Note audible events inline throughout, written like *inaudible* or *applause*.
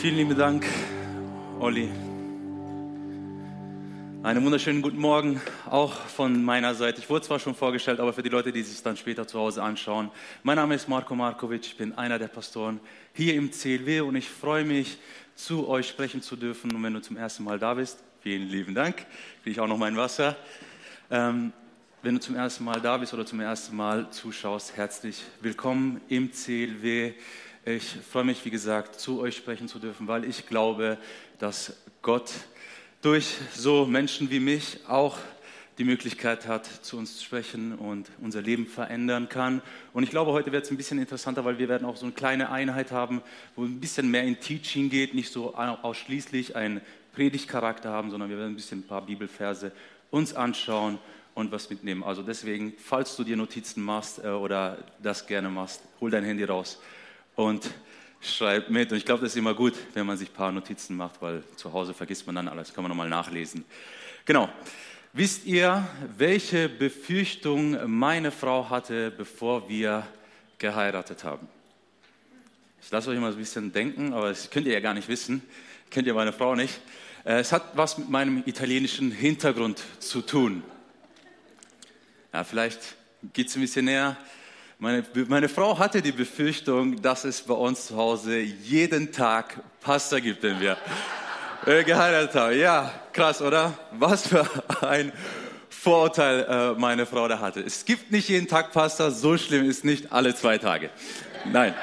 Vielen lieben Dank, Olli. Einen wunderschönen guten Morgen auch von meiner Seite. Ich wurde zwar schon vorgestellt, aber für die Leute, die sich dann später zu Hause anschauen. Mein Name ist Marko Markovic, ich bin einer der Pastoren hier im CLW und ich freue mich, zu euch sprechen zu dürfen. Und wenn du zum ersten Mal da bist, vielen lieben Dank. Kriege ich auch noch mein Wasser. Ähm, wenn du zum ersten Mal da bist oder zum ersten Mal zuschaust, herzlich willkommen im CLW. Ich freue mich, wie gesagt, zu euch sprechen zu dürfen, weil ich glaube, dass Gott durch so Menschen wie mich auch die Möglichkeit hat, zu uns zu sprechen und unser Leben verändern kann. Und ich glaube, heute wird es ein bisschen interessanter, weil wir werden auch so eine kleine Einheit haben, wo ein bisschen mehr in Teaching geht, nicht so ausschließlich einen Predigtcharakter haben, sondern wir werden ein bisschen ein paar Bibelverse uns anschauen und was mitnehmen. Also deswegen, falls du dir Notizen machst äh, oder das gerne machst, hol dein Handy raus und schreibt mit. Und ich glaube, das ist immer gut, wenn man sich ein paar Notizen macht, weil zu Hause vergisst man dann alles, kann man nochmal nachlesen. Genau. Wisst ihr, welche Befürchtung meine Frau hatte, bevor wir geheiratet haben? Ich lasse euch mal ein bisschen denken, aber das könnt ihr ja gar nicht wissen. Kennt ihr meine Frau nicht. Äh, es hat was mit meinem italienischen Hintergrund zu tun. Ja, vielleicht geht es ein bisschen näher. Meine, meine Frau hatte die Befürchtung, dass es bei uns zu Hause jeden Tag Pasta gibt, wenn wir äh, geheiratet haben. Ja, krass, oder? Was für ein Vorurteil äh, meine Frau da hatte. Es gibt nicht jeden Tag Pasta, so schlimm ist nicht alle zwei Tage. Nein,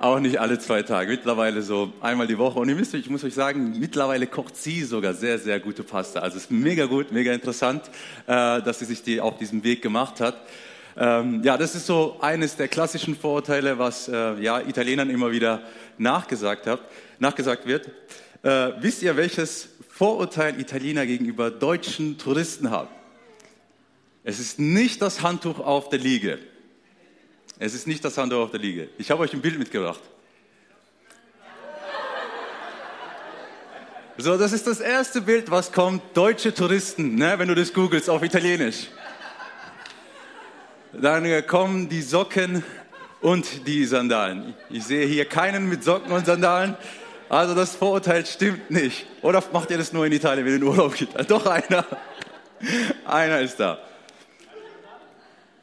auch nicht alle zwei Tage. Mittlerweile so einmal die Woche. Und ihr müsst, ich muss euch sagen, mittlerweile kocht sie sogar sehr, sehr gute Pasta. Also es ist mega gut, mega interessant, äh, dass sie sich die auf diesem Weg gemacht hat. Ähm, ja, das ist so eines der klassischen Vorurteile, was äh, ja, Italienern immer wieder nachgesagt, hat, nachgesagt wird. Äh, wisst ihr, welches Vorurteil Italiener gegenüber deutschen Touristen haben? Es ist nicht das Handtuch auf der Liege. Es ist nicht das Handtuch auf der Liege. Ich habe euch ein Bild mitgebracht. So, das ist das erste Bild, was kommt. Deutsche Touristen, ne, wenn du das googelst auf Italienisch. Dann kommen die Socken und die Sandalen. Ich sehe hier keinen mit Socken und Sandalen. Also das Vorurteil stimmt nicht. Oder macht ihr das nur in Italien, wenn ihr in Urlaub geht? Doch einer. *laughs* Einer ist da.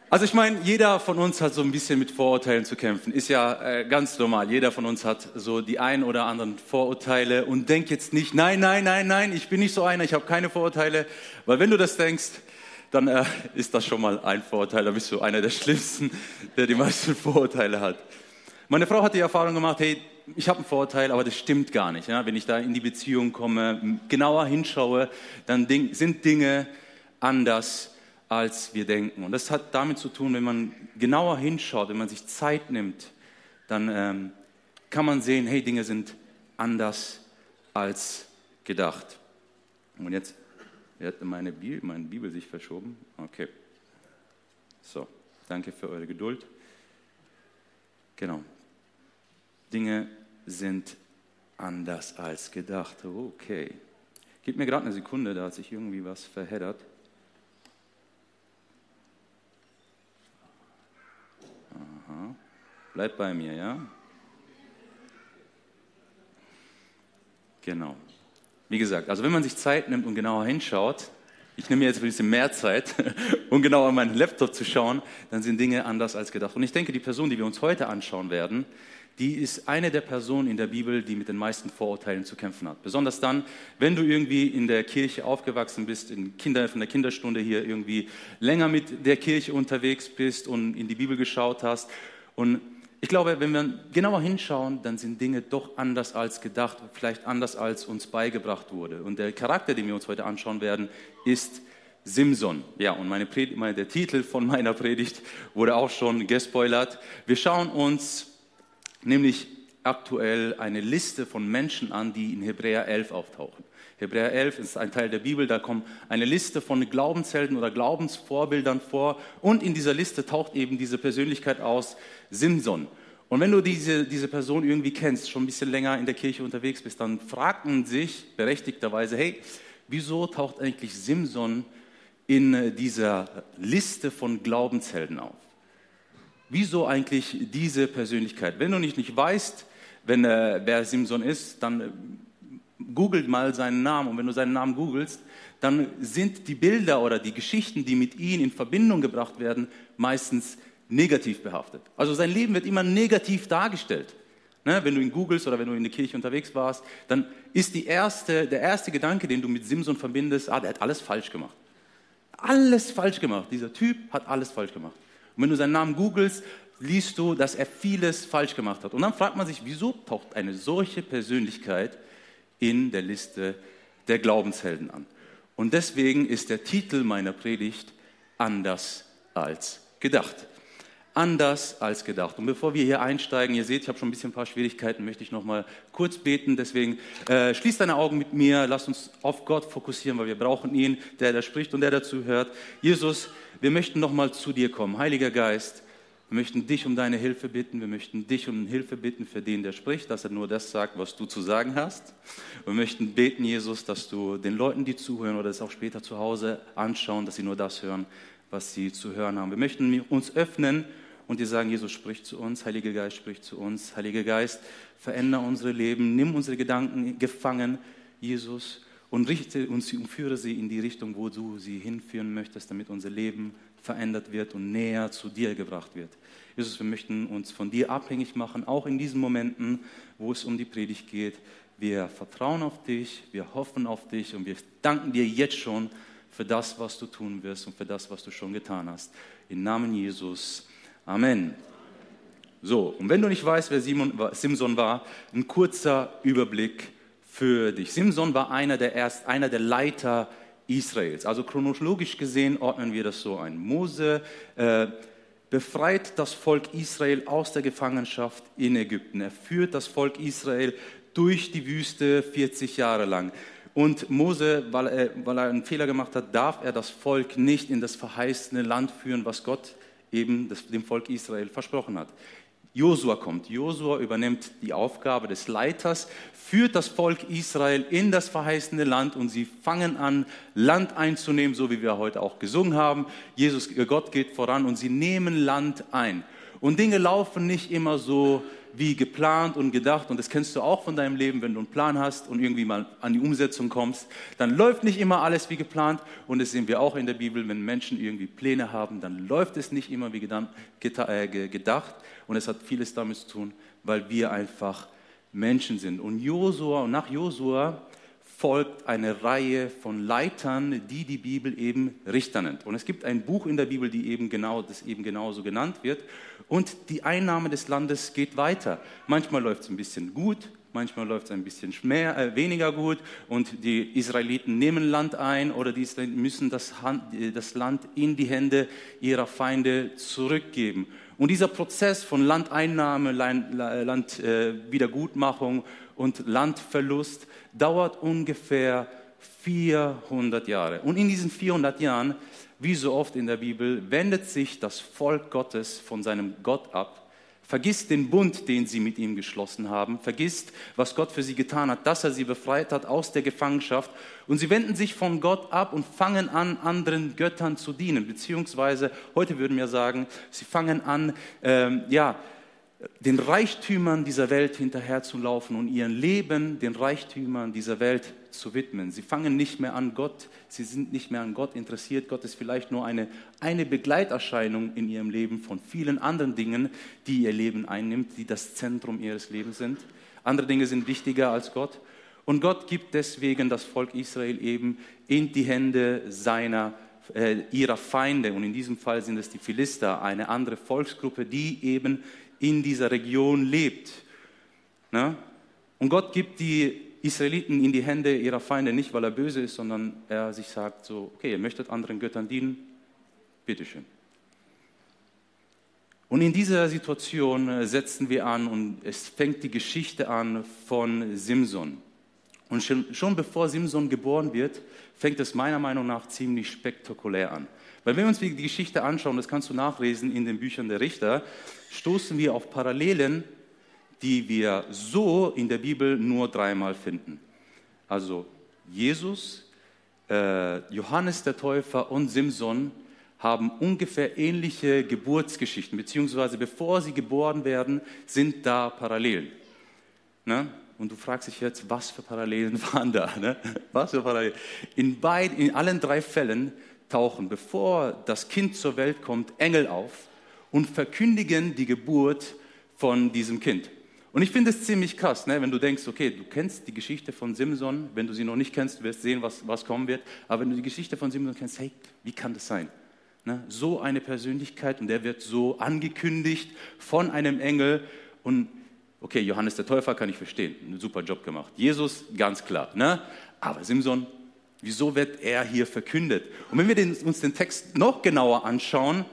Also ich meine, jeder von uns hat so ein bisschen mit Vorurteilen zu kämpfen. Ist ja äh, ganz normal. Jeder von uns hat so die ein oder anderen Vorurteile und denkt jetzt nicht, nein, nein, nein, nein, ich bin nicht so einer, ich habe keine Vorurteile. Weil wenn du das denkst, dann äh, ist das schon mal ein Vorurteil. Da bist du einer der Schlimmsten, der die meisten *laughs* Vorurteile hat. Meine Frau hat die Erfahrung gemacht, hey, ich habe einen Vorurteil, aber das stimmt gar nicht. Ja? Wenn ich da in die Beziehung komme, genauer hinschaue, dann sind Dinge anders, als wir denken. Und das hat damit zu tun, wenn man genauer hinschaut, wenn man sich Zeit nimmt, dann ähm, kann man sehen, hey, Dinge sind anders als gedacht. Und jetzt hat meine Bibel, meine Bibel sich verschoben. Okay. So, danke für eure Geduld. Genau. Dinge sind anders als gedacht. Okay. Gib mir gerade eine Sekunde, da hat sich irgendwie was verheddert. Aha. Bleib bei mir, ja? Genau. Wie gesagt, also wenn man sich Zeit nimmt und genauer hinschaut, ich nehme mir jetzt ein bisschen mehr Zeit, *laughs* um genauer an meinen Laptop zu schauen, dann sind Dinge anders als gedacht. Und ich denke, die Person, die wir uns heute anschauen werden, die ist eine der Personen in der Bibel, die mit den meisten Vorurteilen zu kämpfen hat. Besonders dann, wenn du irgendwie in der Kirche aufgewachsen bist, in Kinder, von der Kinderstunde hier irgendwie länger mit der Kirche unterwegs bist und in die Bibel geschaut hast und ich glaube, wenn wir genauer hinschauen, dann sind Dinge doch anders als gedacht, vielleicht anders als uns beigebracht wurde. Und der Charakter, den wir uns heute anschauen werden, ist Simson. Ja, und meine Predigt, meine, der Titel von *laughs* meiner Predigt wurde auch schon gespoilert. Wir schauen uns nämlich aktuell eine Liste von Menschen an, die in Hebräer 11 auftauchen. Hebräer 11 ist ein Teil der Bibel, da kommt eine Liste von Glaubenshelden oder Glaubensvorbildern vor und in dieser Liste taucht eben diese Persönlichkeit aus, Simson. Und wenn du diese, diese Person irgendwie kennst, schon ein bisschen länger in der Kirche unterwegs bist, dann fragt man sich berechtigterweise, hey, wieso taucht eigentlich Simson in dieser Liste von Glaubenshelden auf? Wieso eigentlich diese Persönlichkeit? Wenn du nicht, nicht weißt, wenn äh, wer Simson ist, dann äh, googelt mal seinen Namen. Und wenn du seinen Namen googelst, dann sind die Bilder oder die Geschichten, die mit ihm in Verbindung gebracht werden, meistens negativ behaftet. Also sein Leben wird immer negativ dargestellt. Ne, wenn du ihn googelst oder wenn du in der Kirche unterwegs warst, dann ist erste, der erste Gedanke, den du mit Simson verbindest, ah, der hat alles falsch gemacht. Alles falsch gemacht. Dieser Typ hat alles falsch gemacht. Und wenn du seinen Namen googelst, liest du, dass er vieles falsch gemacht hat. Und dann fragt man sich, wieso taucht eine solche Persönlichkeit in der Liste der Glaubenshelden an? Und deswegen ist der Titel meiner Predigt anders als gedacht anders als gedacht. Und bevor wir hier einsteigen, ihr seht, ich habe schon ein bisschen ein paar Schwierigkeiten, möchte ich noch mal kurz beten. Deswegen äh, schließ deine Augen mit mir, lass uns auf Gott fokussieren, weil wir brauchen ihn, der da spricht und der dazu hört. Jesus, wir möchten noch mal zu dir kommen. Heiliger Geist, wir möchten dich um deine Hilfe bitten. Wir möchten dich um Hilfe bitten für den, der spricht, dass er nur das sagt, was du zu sagen hast. Wir möchten beten, Jesus, dass du den Leuten, die zuhören oder es auch später zu Hause anschauen, dass sie nur das hören, was sie zu hören haben. Wir möchten uns öffnen und dir sagen, Jesus spricht zu uns, Heiliger Geist spricht zu uns, Heiliger Geist, verändere unsere Leben, nimm unsere Gedanken gefangen, Jesus, und richte uns und führe sie in die Richtung, wo du sie hinführen möchtest, damit unser Leben verändert wird und näher zu dir gebracht wird. Jesus, wir möchten uns von dir abhängig machen, auch in diesen Momenten, wo es um die Predigt geht. Wir vertrauen auf dich, wir hoffen auf dich und wir danken dir jetzt schon für das, was du tun wirst und für das, was du schon getan hast. Im Namen Jesus. Amen. So, und wenn du nicht weißt, wer Simson war, ein kurzer Überblick für dich. Simson war einer der, erst, einer der Leiter Israels. Also chronologisch gesehen ordnen wir das so ein. Mose äh, befreit das Volk Israel aus der Gefangenschaft in Ägypten. Er führt das Volk Israel durch die Wüste 40 Jahre lang. Und Mose, weil er, weil er einen Fehler gemacht hat, darf er das Volk nicht in das verheißene Land führen, was Gott eben das, dem Volk Israel versprochen hat. Josua kommt. Josua übernimmt die Aufgabe des Leiters, führt das Volk Israel in das verheißene Land und sie fangen an, Land einzunehmen, so wie wir heute auch gesungen haben. Jesus, Gott geht voran und sie nehmen Land ein. Und Dinge laufen nicht immer so wie geplant und gedacht. Und das kennst du auch von deinem Leben, wenn du einen Plan hast und irgendwie mal an die Umsetzung kommst. Dann läuft nicht immer alles wie geplant. Und das sehen wir auch in der Bibel, wenn Menschen irgendwie Pläne haben, dann läuft es nicht immer wie äh, gedacht. Und es hat vieles damit zu tun, weil wir einfach Menschen sind. Und Josua, und nach Josua folgt eine Reihe von Leitern, die die Bibel eben Richter nennt. Und es gibt ein Buch in der Bibel, die eben genau, das eben genauso genannt wird. Und die Einnahme des Landes geht weiter. Manchmal läuft es ein bisschen gut, manchmal läuft es ein bisschen mehr, äh, weniger gut und die Israeliten nehmen Land ein oder die Israeliten müssen das, Hand, das Land in die Hände ihrer Feinde zurückgeben. Und dieser Prozess von Landeinnahme, Landwiedergutmachung äh, und Landverlust dauert ungefähr 400 Jahre. Und in diesen 400 Jahren, wie so oft in der Bibel, wendet sich das Volk Gottes von seinem Gott ab, vergisst den Bund, den sie mit ihm geschlossen haben, vergisst, was Gott für sie getan hat, dass er sie befreit hat aus der Gefangenschaft. Und sie wenden sich von Gott ab und fangen an, anderen Göttern zu dienen. Beziehungsweise, heute würden wir sagen, sie fangen an, ähm, ja, den Reichtümern dieser Welt hinterherzulaufen und ihr Leben den Reichtümern dieser Welt zu widmen. Sie fangen nicht mehr an Gott, sie sind nicht mehr an Gott interessiert. Gott ist vielleicht nur eine, eine Begleiterscheinung in ihrem Leben von vielen anderen Dingen, die ihr Leben einnimmt, die das Zentrum ihres Lebens sind. Andere Dinge sind wichtiger als Gott. Und Gott gibt deswegen das Volk Israel eben in die Hände seiner äh, ihrer Feinde, und in diesem Fall sind es die Philister, eine andere Volksgruppe, die eben in dieser Region lebt. Ne? Und Gott gibt die Israeliten in die Hände ihrer Feinde nicht, weil er böse ist, sondern er sich sagt so, okay, ihr möchtet anderen Göttern dienen, bitteschön. Und in dieser Situation äh, setzen wir an und es fängt die Geschichte an von Simson. Und schon, schon bevor Simson geboren wird, fängt es meiner Meinung nach ziemlich spektakulär an. Weil wenn wir uns die Geschichte anschauen, das kannst du nachlesen in den Büchern der Richter, stoßen wir auf Parallelen, die wir so in der Bibel nur dreimal finden. Also Jesus, äh, Johannes der Täufer und Simson haben ungefähr ähnliche Geburtsgeschichten, beziehungsweise bevor sie geboren werden, sind da Parallelen. Ne? Und du fragst dich jetzt, was für Parallelen *laughs* waren da? Ne? Was für Parallelen? In, beid, in allen drei Fällen tauchen, bevor das Kind zur Welt kommt, Engel auf und verkündigen die Geburt von diesem Kind. Und ich finde es ziemlich krass, ne? wenn du denkst, okay, du kennst die Geschichte von Simson, wenn du sie noch nicht kennst, wirst sehen, was, was kommen wird. Aber wenn du die Geschichte von Simson kennst, hey, wie kann das sein? Ne? So eine Persönlichkeit und der wird so angekündigt von einem Engel. Und okay, Johannes der Täufer kann ich verstehen, einen super Job gemacht. Jesus, ganz klar. Ne? Aber Simson, wieso wird er hier verkündet? Und wenn wir den, uns den Text noch genauer anschauen,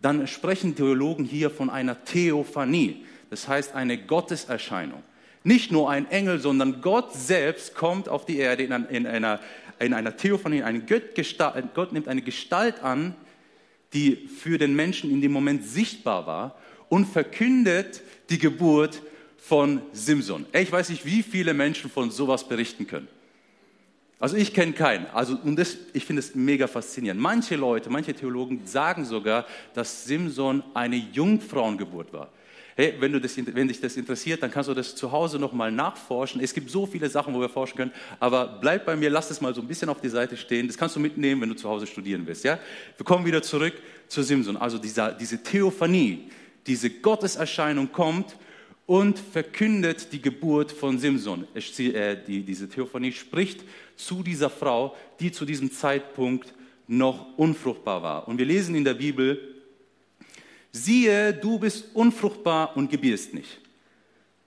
dann sprechen Theologen hier von einer Theophanie. Das heißt eine Gotteserscheinung. Nicht nur ein Engel, sondern Gott selbst kommt auf die Erde in einer, in einer Theophanie. Eine Gott nimmt eine Gestalt an, die für den Menschen in dem Moment sichtbar war und verkündet die Geburt von Simson. Ich weiß nicht, wie viele Menschen von sowas berichten können. Also ich kenne keinen. Also, und das, ich finde es mega faszinierend. Manche Leute, manche Theologen sagen sogar, dass Simson eine Jungfrauengeburt war. Hey, wenn, du das, wenn dich das interessiert, dann kannst du das zu Hause nochmal nachforschen. Es gibt so viele Sachen, wo wir forschen können, aber bleib bei mir, lass es mal so ein bisschen auf die Seite stehen. Das kannst du mitnehmen, wenn du zu Hause studieren willst. Ja? Wir kommen wieder zurück zu Simson. Also dieser, diese Theophanie, diese Gotteserscheinung kommt und verkündet die Geburt von Simson. Äh, die, diese Theophanie spricht zu dieser Frau, die zu diesem Zeitpunkt noch unfruchtbar war. Und wir lesen in der Bibel, siehe, du bist unfruchtbar und gebierst nicht.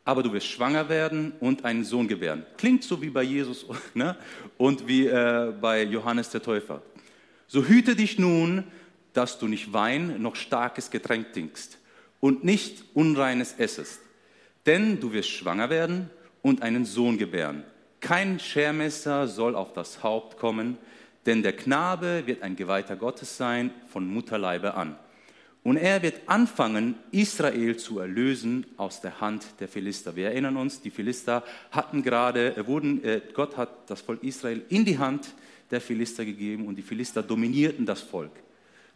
Aber du wirst schwanger werden und einen Sohn gebären. Klingt so wie bei Jesus *laughs* ne? und wie äh, bei Johannes der Täufer. So hüte dich nun, dass du nicht Wein noch starkes Getränk trinkst und nicht Unreines essest. Denn du wirst schwanger werden und einen Sohn gebären. Kein Schermesser soll auf das Haupt kommen, denn der Knabe wird ein Geweihter Gottes sein von Mutterleibe an. Und er wird anfangen, Israel zu erlösen aus der Hand der Philister. Wir erinnern uns, die Philister hatten gerade, äh, wurden, äh, Gott hat das Volk Israel in die Hand der Philister gegeben und die Philister dominierten das Volk,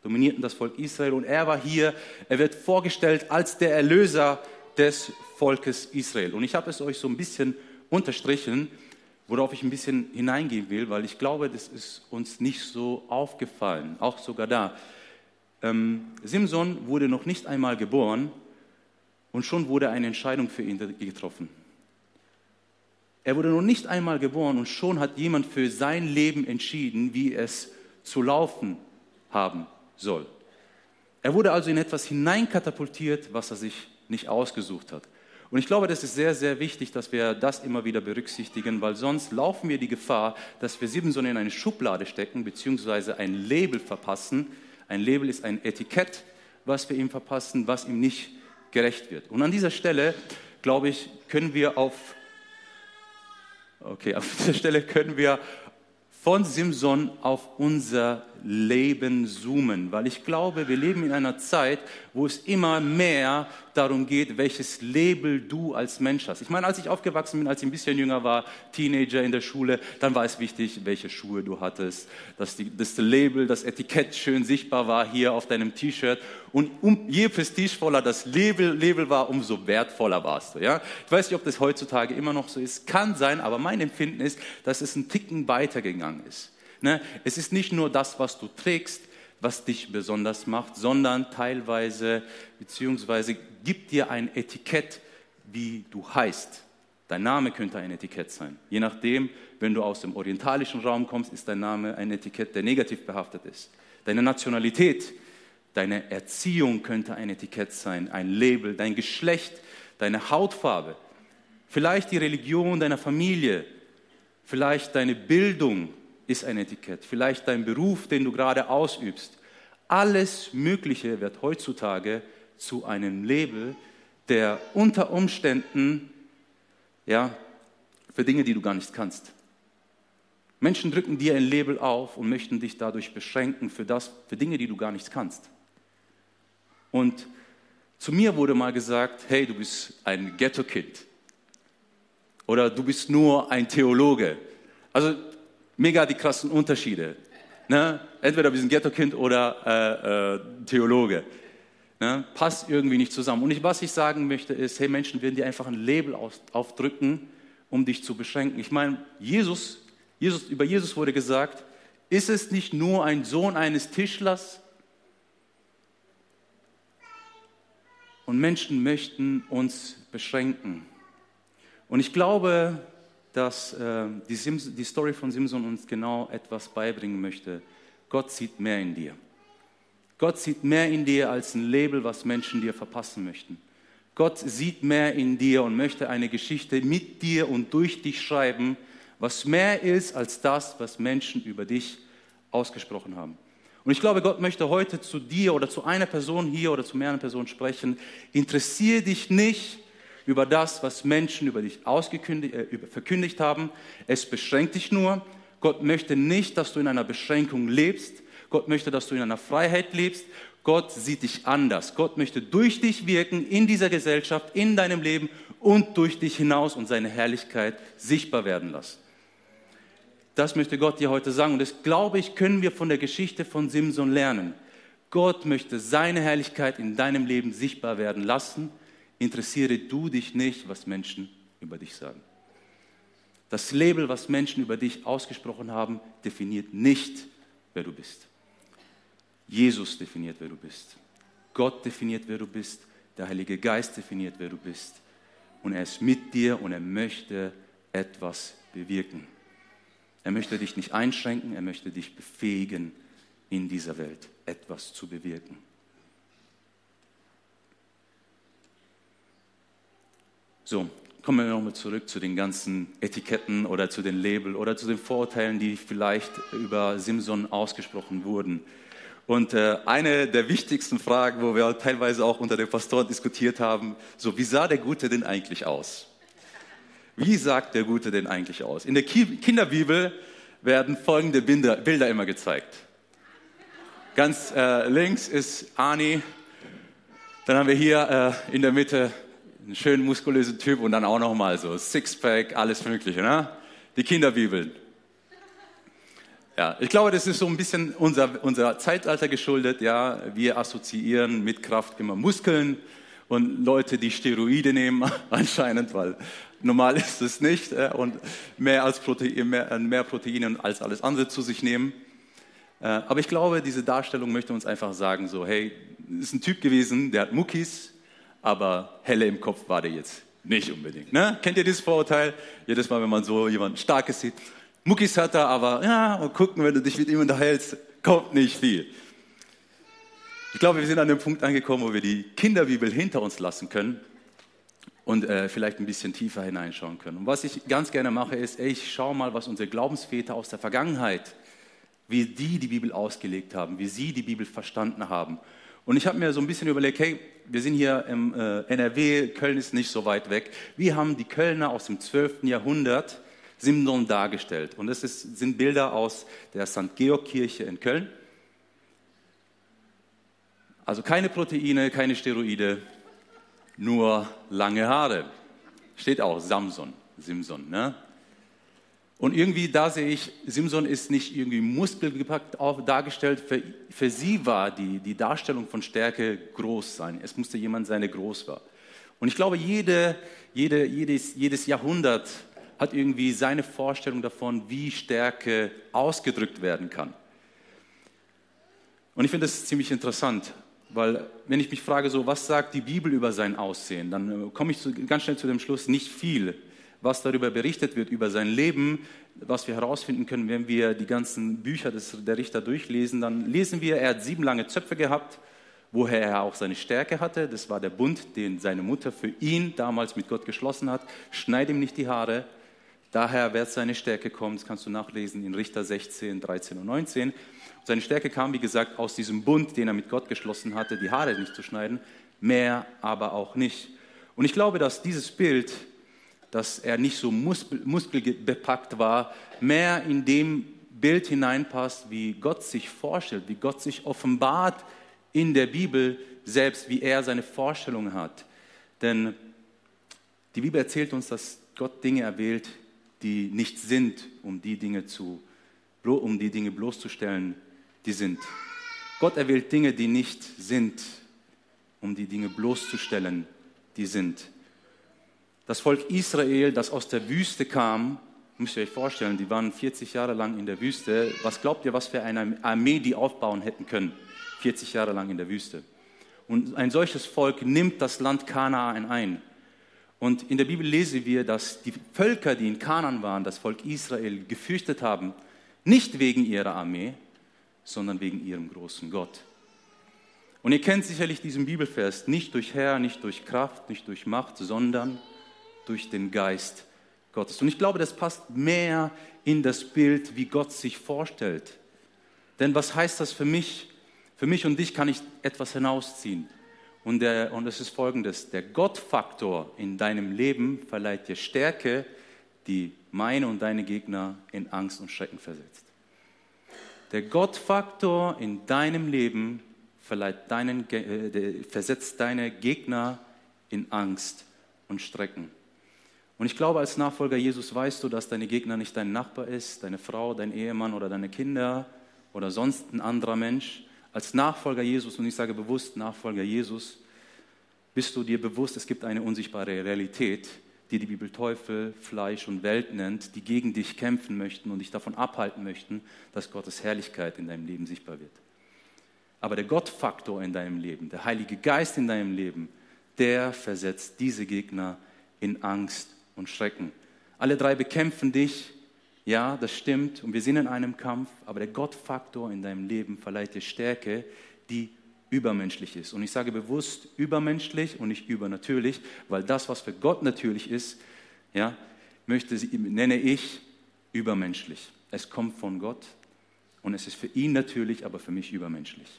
dominierten das Volk Israel und er war hier, er wird vorgestellt als der Erlöser des Volkes Israel. Und ich habe es euch so ein bisschen unterstrichen, worauf ich ein bisschen hineingehen will, weil ich glaube, das ist uns nicht so aufgefallen, auch sogar da. Ähm, Simson wurde noch nicht einmal geboren und schon wurde eine Entscheidung für ihn getroffen. Er wurde noch nicht einmal geboren und schon hat jemand für sein Leben entschieden, wie es zu laufen haben soll. Er wurde also in etwas hineinkatapultiert, was er sich nicht ausgesucht hat. Und ich glaube, das ist sehr, sehr wichtig, dass wir das immer wieder berücksichtigen, weil sonst laufen wir die Gefahr, dass wir Simson in eine Schublade stecken, beziehungsweise ein Label verpassen, ein Label ist ein Etikett, was wir ihm verpassen, was ihm nicht gerecht wird. Und an dieser Stelle, glaube ich, können wir auf, okay, *laughs* auf dieser Stelle können wir von Simson auf unser Leben zoomen, weil ich glaube, wir leben in einer Zeit, wo es immer mehr darum geht, welches Label du als Mensch hast. Ich meine, als ich aufgewachsen bin, als ich ein bisschen jünger war, Teenager in der Schule, dann war es wichtig, welche Schuhe du hattest, dass, die, das Label, das Etikett schön sichtbar war hier auf deinem T-Shirt. Und um, je prestigevoller das Label, Label war, umso wertvoller warst du. Ja? Ich weiß nicht, ob das heutzutage immer noch so ist. Kann sein, aber mein Empfinden ist, dass es einen Ticken weitergegangen ist. Ne? Es ist nicht nur das, was du trägst, was dich besonders macht, sondern teilweise, beziehungsweise gibt dir ein Etikett, wie du heißt. Dein Name könnte ein Etikett sein. Je nachdem, wenn du aus dem orientalischen Raum kommst, ist dein Name ein Etikett, der negativ behaftet ist. Deine Nationalität, deine Erziehung könnte ein Etikett sein, ein Label, dein Geschlecht, deine Hautfarbe, vielleicht die Religion deiner Familie, vielleicht deine Bildung, ist ein Etikett, vielleicht dein Beruf, den du gerade ausübst. Alles Mögliche wird heutzutage zu einem Label, der unter Umständen, ja, für Dinge, die du gar nicht kannst. Menschen drücken dir ein Label auf und möchten dich dadurch beschränken für, das, für Dinge, die du gar nicht kannst. Und zu mir wurde mal gesagt, hey, du bist ein Ghetto-Kind. Oder du bist nur ein Theologe. Also mega die krassen Unterschiede. Ne? Entweder wir sind Ghetto-Kind oder äh, äh, Theologe. Ne? Passt irgendwie nicht zusammen. Und ich, was ich sagen möchte ist, hey, Menschen werden dir einfach ein Label auf, aufdrücken, um dich zu beschränken. Ich meine, Jesus, Jesus, über Jesus wurde gesagt, ist es nicht nur ein Sohn eines Tischlers? Und Menschen möchten uns beschränken. Und ich glaube, dass äh, die, die Story von Simson uns genau etwas beibringen möchte. Gott sieht mehr in dir. Gott sieht mehr in dir als ein Label, was Menschen dir verpassen möchten. Gott sieht mehr in dir und möchte eine Geschichte mit dir und durch dich schreiben, was mehr ist als das, was Menschen über dich ausgesprochen haben. Und ich glaube, Gott möchte heute zu dir oder zu einer Person hier oder zu mehreren Personen sprechen. Interessiere dich nicht über das, was Menschen über dich äh, verkündigt haben. Es beschränkt dich nur. Gott möchte nicht, dass du in einer Beschränkung lebst. Gott möchte, dass du in einer Freiheit lebst. Gott sieht dich anders. Gott möchte durch dich wirken in dieser Gesellschaft, in deinem Leben und durch dich hinaus und seine Herrlichkeit sichtbar werden lassen. Das möchte Gott dir heute sagen. Und das, glaube ich, können wir von der Geschichte von Simson lernen. Gott möchte seine Herrlichkeit in deinem Leben sichtbar werden lassen interessiere du dich nicht, was Menschen über dich sagen. Das Label, was Menschen über dich ausgesprochen haben, definiert nicht, wer du bist. Jesus definiert, wer du bist. Gott definiert, wer du bist. Der Heilige Geist definiert, wer du bist. Und er ist mit dir und er möchte etwas bewirken. Er möchte dich nicht einschränken, er möchte dich befähigen, in dieser Welt etwas zu bewirken. So, kommen wir nochmal zurück zu den ganzen Etiketten oder zu den Label oder zu den Vorurteilen, die vielleicht über Simson ausgesprochen wurden. Und äh, eine der wichtigsten Fragen, wo wir teilweise auch unter den Pastoren diskutiert haben, so wie sah der Gute denn eigentlich aus? Wie sagt der Gute denn eigentlich aus? In der Kinderbibel werden folgende Bilder, immer gezeigt. Ganz äh, links ist Ani, dann haben wir hier äh, in der Mitte ein schön muskulöser Typ und dann auch noch mal so Sixpack, alles Mögliche, ne? Die Kinderbibeln. Ja, ich glaube, das ist so ein bisschen unser, unser Zeitalter geschuldet. Ja, wir assoziieren mit Kraft immer Muskeln und Leute, die Steroide nehmen, *laughs* anscheinend, weil normal ist es nicht äh, und mehr als Protein, mehr, mehr Proteine als alles andere zu sich nehmen. Äh, aber ich glaube, diese Darstellung möchte uns einfach sagen, so, hey, ist ein Typ gewesen, der hat Muckis, aber helle im Kopf war der jetzt nicht unbedingt. Ne? Kennt ihr dieses Vorurteil? Jedes Mal, wenn man so jemanden Starkes sieht, Muckis hat er, aber ja, und gucken, wenn du dich mit ihm unterhältst, kommt nicht viel. Ich glaube, wir sind an dem Punkt angekommen, wo wir die Kinderbibel hinter uns lassen können und äh, vielleicht ein bisschen tiefer hineinschauen können. Und was ich ganz gerne mache, ist, ey, ich schaue mal, was unsere Glaubensväter aus der Vergangenheit, wie die die Bibel ausgelegt haben, wie sie die Bibel verstanden haben. Und ich habe mir so ein bisschen überlegt, hey, wir sind hier im äh, NRW, Köln ist nicht so weit weg. Wie haben die Kölner aus dem 12. Jahrhundert Simson dargestellt? Und das ist, sind Bilder aus der St. Georg-Kirche in Köln. Also keine Proteine, keine Steroide, nur lange Haare. Steht auch Samson, Simson. Ne? Und irgendwie da sehe ich, Simson ist nicht irgendwie muskelgepackt dargestellt. Für, für sie war die, die Darstellung von Stärke groß sein. Es musste jemand sein, der groß war. Und ich glaube, jede, jede, jedes, jedes Jahrhundert hat irgendwie seine Vorstellung davon, wie Stärke ausgedrückt werden kann. Und ich finde das ziemlich interessant, weil wenn ich mich frage, so, was sagt die Bibel über sein Aussehen, dann äh, komme ich zu, ganz schnell zu dem Schluss, nicht viel was darüber berichtet wird, über sein Leben, was wir herausfinden können, wenn wir die ganzen Bücher des, der Richter durchlesen, dann lesen wir, er hat sieben lange Zöpfe gehabt, woher er auch seine Stärke hatte. Das war der Bund, den seine Mutter für ihn damals mit Gott geschlossen hat. Schneid ihm nicht die Haare. Daher wird seine Stärke kommen. Das kannst du nachlesen in Richter 16, 13 und 19. Seine Stärke kam, wie gesagt, aus diesem Bund, den er mit Gott geschlossen hatte, die Haare nicht zu schneiden, mehr aber auch nicht. Und ich glaube, dass dieses Bild dass er nicht so muskelbepackt war, mehr in dem Bild hineinpasst, wie Gott sich vorstellt, wie Gott sich offenbart in der Bibel selbst, wie er seine Vorstellungen hat. Denn die Bibel erzählt uns, dass Gott Dinge erwählt, die nicht sind, um die Dinge, zu, um die Dinge bloßzustellen, die sind. Gott erwählt Dinge, die nicht sind, um die Dinge bloßzustellen, die sind. Das Volk Israel, das aus der Wüste kam, müsst ihr euch vorstellen, die waren 40 Jahre lang in der Wüste. Was glaubt ihr, was für eine Armee die aufbauen hätten können? 40 Jahre lang in der Wüste. Und ein solches Volk nimmt das Land Kanaan ein. Und in der Bibel lesen wir, dass die Völker, die in Kanaan waren, das Volk Israel, gefürchtet haben, nicht wegen ihrer Armee, sondern wegen ihrem großen Gott. Und ihr kennt sicherlich diesen Bibelvers, nicht durch Herr, nicht durch Kraft, nicht durch Macht, sondern durch den Geist Gottes. Und ich glaube, das passt mehr in das Bild, wie Gott sich vorstellt. Denn was heißt das für mich? Für mich und dich kann ich etwas hinausziehen. Und, der, und es ist folgendes, der Gottfaktor in deinem Leben verleiht dir Stärke, die meine und deine Gegner in Angst und Schrecken versetzt. Der Gottfaktor in deinem Leben verleiht deinen, äh, versetzt deine Gegner in Angst und Schrecken. Und ich glaube, als Nachfolger Jesus weißt du, dass deine Gegner nicht dein Nachbar ist, deine Frau, dein Ehemann oder deine Kinder oder sonst ein anderer Mensch. Als Nachfolger Jesus, und ich sage bewusst Nachfolger Jesus, bist du dir bewusst, es gibt eine unsichtbare Realität, die die Bibel Teufel, Fleisch und Welt nennt, die gegen dich kämpfen möchten und dich davon abhalten möchten, dass Gottes Herrlichkeit in deinem Leben sichtbar wird. Aber der Gottfaktor in deinem Leben, der Heilige Geist in deinem Leben, der versetzt diese Gegner in Angst und Schrecken. Alle drei bekämpfen dich, ja, das stimmt, und wir sind in einem Kampf, aber der Gottfaktor in deinem Leben verleiht dir Stärke, die übermenschlich ist. Und ich sage bewusst übermenschlich und nicht übernatürlich, weil das, was für Gott natürlich ist, ja, möchte, nenne ich übermenschlich. Es kommt von Gott und es ist für ihn natürlich, aber für mich übermenschlich.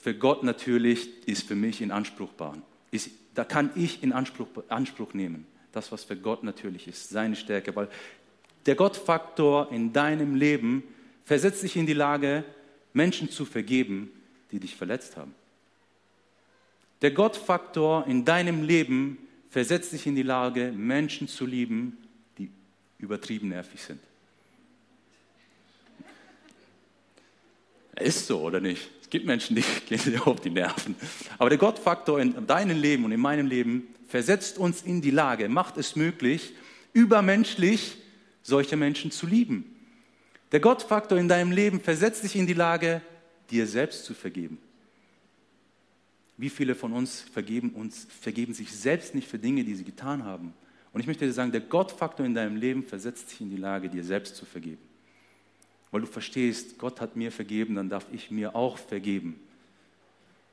Für Gott natürlich ist für mich in Anspruchbar. Ist, da kann ich in Anspruch, Anspruch nehmen das, was für Gott natürlich ist, seine Stärke. Weil der Gottfaktor in deinem Leben versetzt dich in die Lage, Menschen zu vergeben, die dich verletzt haben. Der Gottfaktor in deinem Leben versetzt dich in die Lage, Menschen zu lieben, die übertrieben nervig sind. Ist so, oder nicht? Es gibt Menschen, die *laughs* gehen dir auf die Nerven. Aber der Gottfaktor in deinem Leben und in meinem Leben versetzt uns in die Lage, macht es möglich, übermenschlich solche Menschen zu lieben. Der Gottfaktor in deinem Leben versetzt dich in die Lage, dir selbst zu vergeben. Wie viele von uns vergeben, uns vergeben sich selbst nicht für Dinge, die sie getan haben? Und ich möchte dir sagen, der Gottfaktor in deinem Leben versetzt dich in die Lage, dir selbst zu vergeben. Weil du verstehst, Gott hat mir vergeben, dann darf ich mir auch vergeben.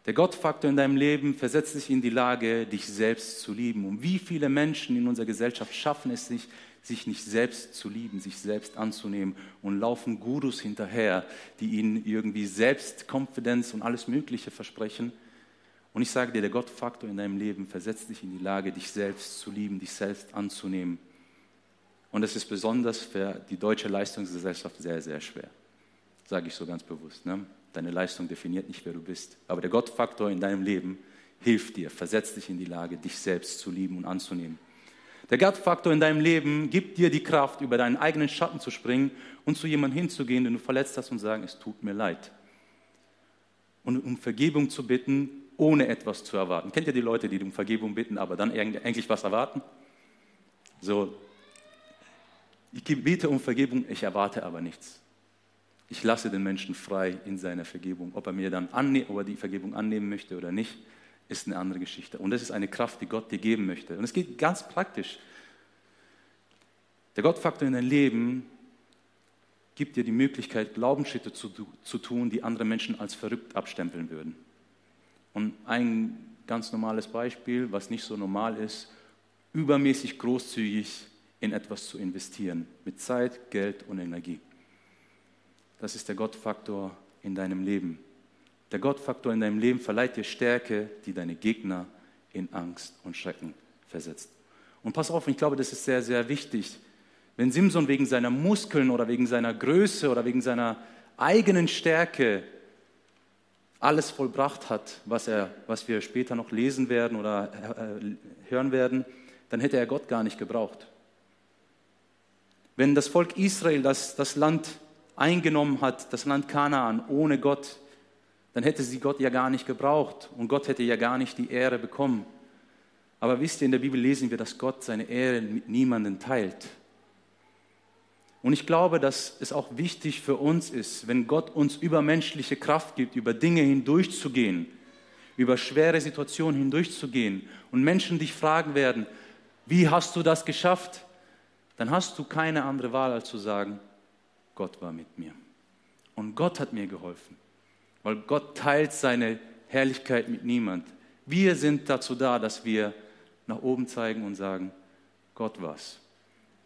Der Gottfaktor in deinem Leben versetzt dich in die Lage, dich selbst zu lieben. Und wie viele Menschen in unserer Gesellschaft schaffen es sich, sich nicht selbst zu lieben, sich selbst anzunehmen und laufen Gurus hinterher, die ihnen irgendwie Selbstkonfidenz und alles Mögliche versprechen. Und ich sage dir, der Gottfaktor in deinem Leben versetzt dich in die Lage, dich selbst zu lieben, dich selbst anzunehmen. Und es ist besonders für die deutsche Leistungsgesellschaft sehr, sehr schwer. Sage ich so ganz bewusst. Ne? Deine Leistung definiert nicht, wer du bist. Aber der Gottfaktor in deinem Leben hilft dir, versetzt dich in die Lage, dich selbst zu lieben und anzunehmen. Der Gottfaktor in deinem Leben gibt dir die Kraft, über deinen eigenen Schatten zu springen und zu jemandem hinzugehen, den du verletzt hast und sagen, es tut mir leid. Und um Vergebung zu bitten, ohne etwas zu erwarten. Kennt ihr die Leute, die um Vergebung bitten, aber dann eigentlich was erwarten? So, ich bete um Vergebung, ich erwarte aber nichts. Ich lasse den Menschen frei in seiner Vergebung. Ob er mir dann ob er die Vergebung annehmen möchte oder nicht, ist eine andere Geschichte. Und das ist eine Kraft, die Gott dir geben möchte. Und es geht ganz praktisch. Der Gottfaktor in dein Leben gibt dir die Möglichkeit, Glaubensschritte zu, zu tun, die andere Menschen als verrückt abstempeln würden. Und ein ganz normales Beispiel, was nicht so normal ist, übermäßig großzügig in etwas zu investieren, mit Zeit, Geld und Energie. Das ist der Gottfaktor in deinem Leben. Der Gottfaktor in deinem Leben verleiht dir Stärke, die deine Gegner in Angst und Schrecken versetzt. Und pass auf, ich glaube, das ist sehr, sehr wichtig. Wenn Simson wegen seiner Muskeln oder wegen seiner Größe oder wegen seiner eigenen Stärke alles vollbracht hat, was, er, was wir später noch lesen werden oder äh, hören werden, dann hätte er Gott gar nicht gebraucht. Wenn das Volk Israel das, das Land eingenommen hat, das Land Kanaan, ohne Gott, dann hätte sie Gott ja gar nicht gebraucht und Gott hätte ja gar nicht die Ehre bekommen. Aber wisst ihr, in der Bibel lesen wir, dass Gott seine Ehre mit niemandem teilt. Und ich glaube, dass es auch wichtig für uns ist, wenn Gott uns übermenschliche Kraft gibt, über Dinge hindurchzugehen, über schwere Situationen hindurchzugehen und Menschen dich fragen werden, wie hast du das geschafft? Dann hast du keine andere Wahl, als zu sagen, Gott war mit mir. Und Gott hat mir geholfen, weil Gott teilt seine Herrlichkeit mit niemand. Wir sind dazu da, dass wir nach oben zeigen und sagen, Gott war's.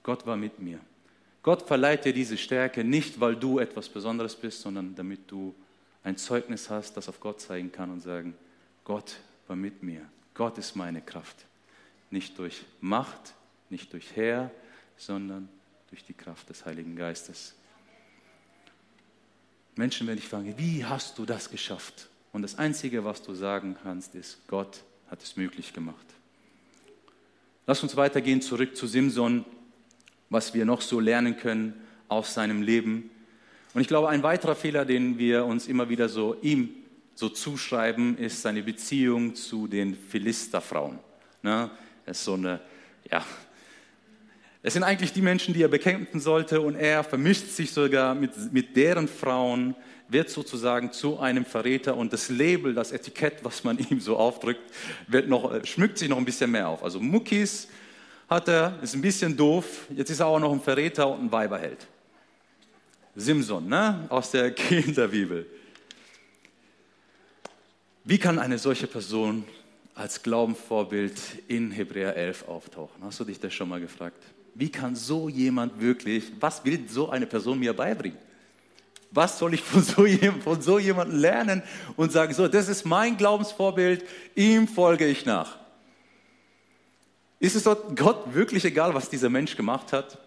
Gott war mit mir. Gott verleiht dir diese Stärke nicht, weil du etwas Besonderes bist, sondern damit du ein Zeugnis hast, das auf Gott zeigen kann und sagen, Gott war mit mir. Gott ist meine Kraft. Nicht durch Macht, nicht durch Herr, sondern durch die Kraft des Heiligen Geistes. Menschen werden dich fragen, wie hast du das geschafft? Und das Einzige, was du sagen kannst, ist, Gott hat es möglich gemacht. Lass uns weitergehen zurück zu Simson was wir noch so lernen können aus seinem Leben. Und ich glaube, ein weiterer Fehler, den wir uns immer wieder so ihm so zuschreiben, ist seine Beziehung zu den Philisterfrauen. Ne? Es ist so eine, ja, es sind eigentlich die Menschen, die er bekämpfen sollte und er vermischt sich sogar mit, mit deren Frauen, wird sozusagen zu einem Verräter und das Label, das Etikett, was man *laughs* ihm so aufdrückt, wird noch, schmückt sich noch ein bisschen mehr auf. Also Muckis, hat er, ist ein bisschen doof, jetzt ist er auch noch ein Verräter und ein Weiberheld. Simson, ne? aus der *laughs* Kinderbibel. Wie kann eine solche Person als Glaubensvorbild in Hebräer 11 auftauchen? Hast du dich das schon mal gefragt? Wie kann so jemand wirklich, was will so eine Person mir beibringen? Was soll ich von so, von so jemandem lernen und sagen, so, das ist mein Glaubensvorbild, ihm folge ich nach? Ist es Gott wirklich egal, was dieser Mensch gemacht hat?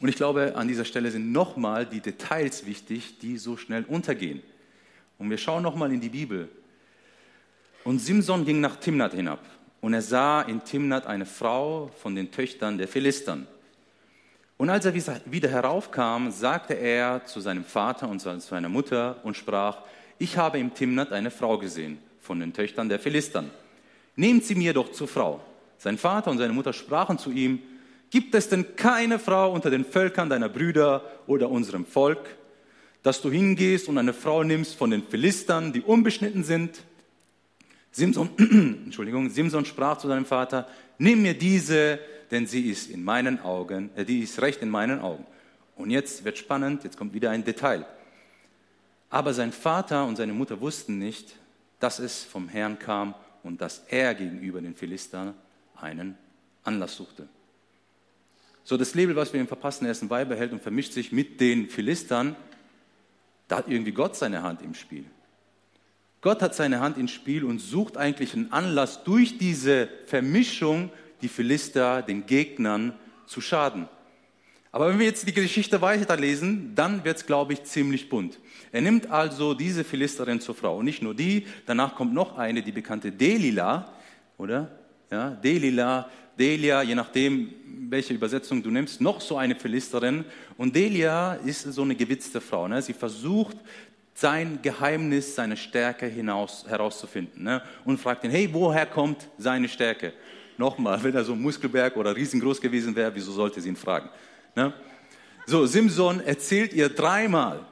Und ich glaube, an dieser Stelle sind nochmal die Details wichtig, die so schnell untergehen. Und wir schauen nochmal in die Bibel. Und Simson ging nach Timnat hinab. Und er sah in Timnat eine Frau von den Töchtern der Philistern. Und als er wieder heraufkam, sagte er zu seinem Vater und zu seiner Mutter und sprach, ich habe im Timnat eine Frau gesehen von den Töchtern der Philistern. Nehmt sie mir doch zur Frau. Sein Vater und seine Mutter sprachen zu ihm, gibt es denn keine Frau unter den Völkern deiner Brüder oder unserem Volk, dass du hingehst und eine Frau nimmst von den Philistern, die unbeschnitten sind? Simson, *clears throat* Entschuldigung, Simson sprach zu seinem Vater, nimm mir diese, denn sie ist in meinen Augen, äh, die ist recht in meinen Augen. Und jetzt wird spannend, jetzt kommt wieder ein Detail. Aber sein Vater und seine Mutter wussten nicht, dass es vom Herrn kam und dass er gegenüber den Philistern einen Anlass suchte. So, das Label, was wir im verpassten ersten beibehält und vermischt sich mit den Philistern, da hat irgendwie Gott seine Hand im Spiel. Gott hat seine Hand im Spiel und sucht eigentlich einen Anlass, durch diese Vermischung die Philister den Gegnern zu schaden. Aber wenn wir jetzt die Geschichte weiterlesen, dann wird es, glaube ich, ziemlich bunt. Er nimmt also diese Philisterin zur Frau. Und nicht nur die, danach kommt noch eine, die bekannte Delila, oder? ja, Delila, Delia, je nachdem, welche Übersetzung du nimmst, noch so eine Philisterin. Und Delia ist so eine gewitzte Frau. Ne? Sie versucht, sein Geheimnis, seine Stärke hinaus, herauszufinden ne? und fragt ihn, hey, woher kommt seine Stärke? Nochmal, wenn er so ein Muskelberg oder riesengroß gewesen wäre, wieso sollte sie ihn fragen? Ne? So, Simson erzählt ihr dreimal,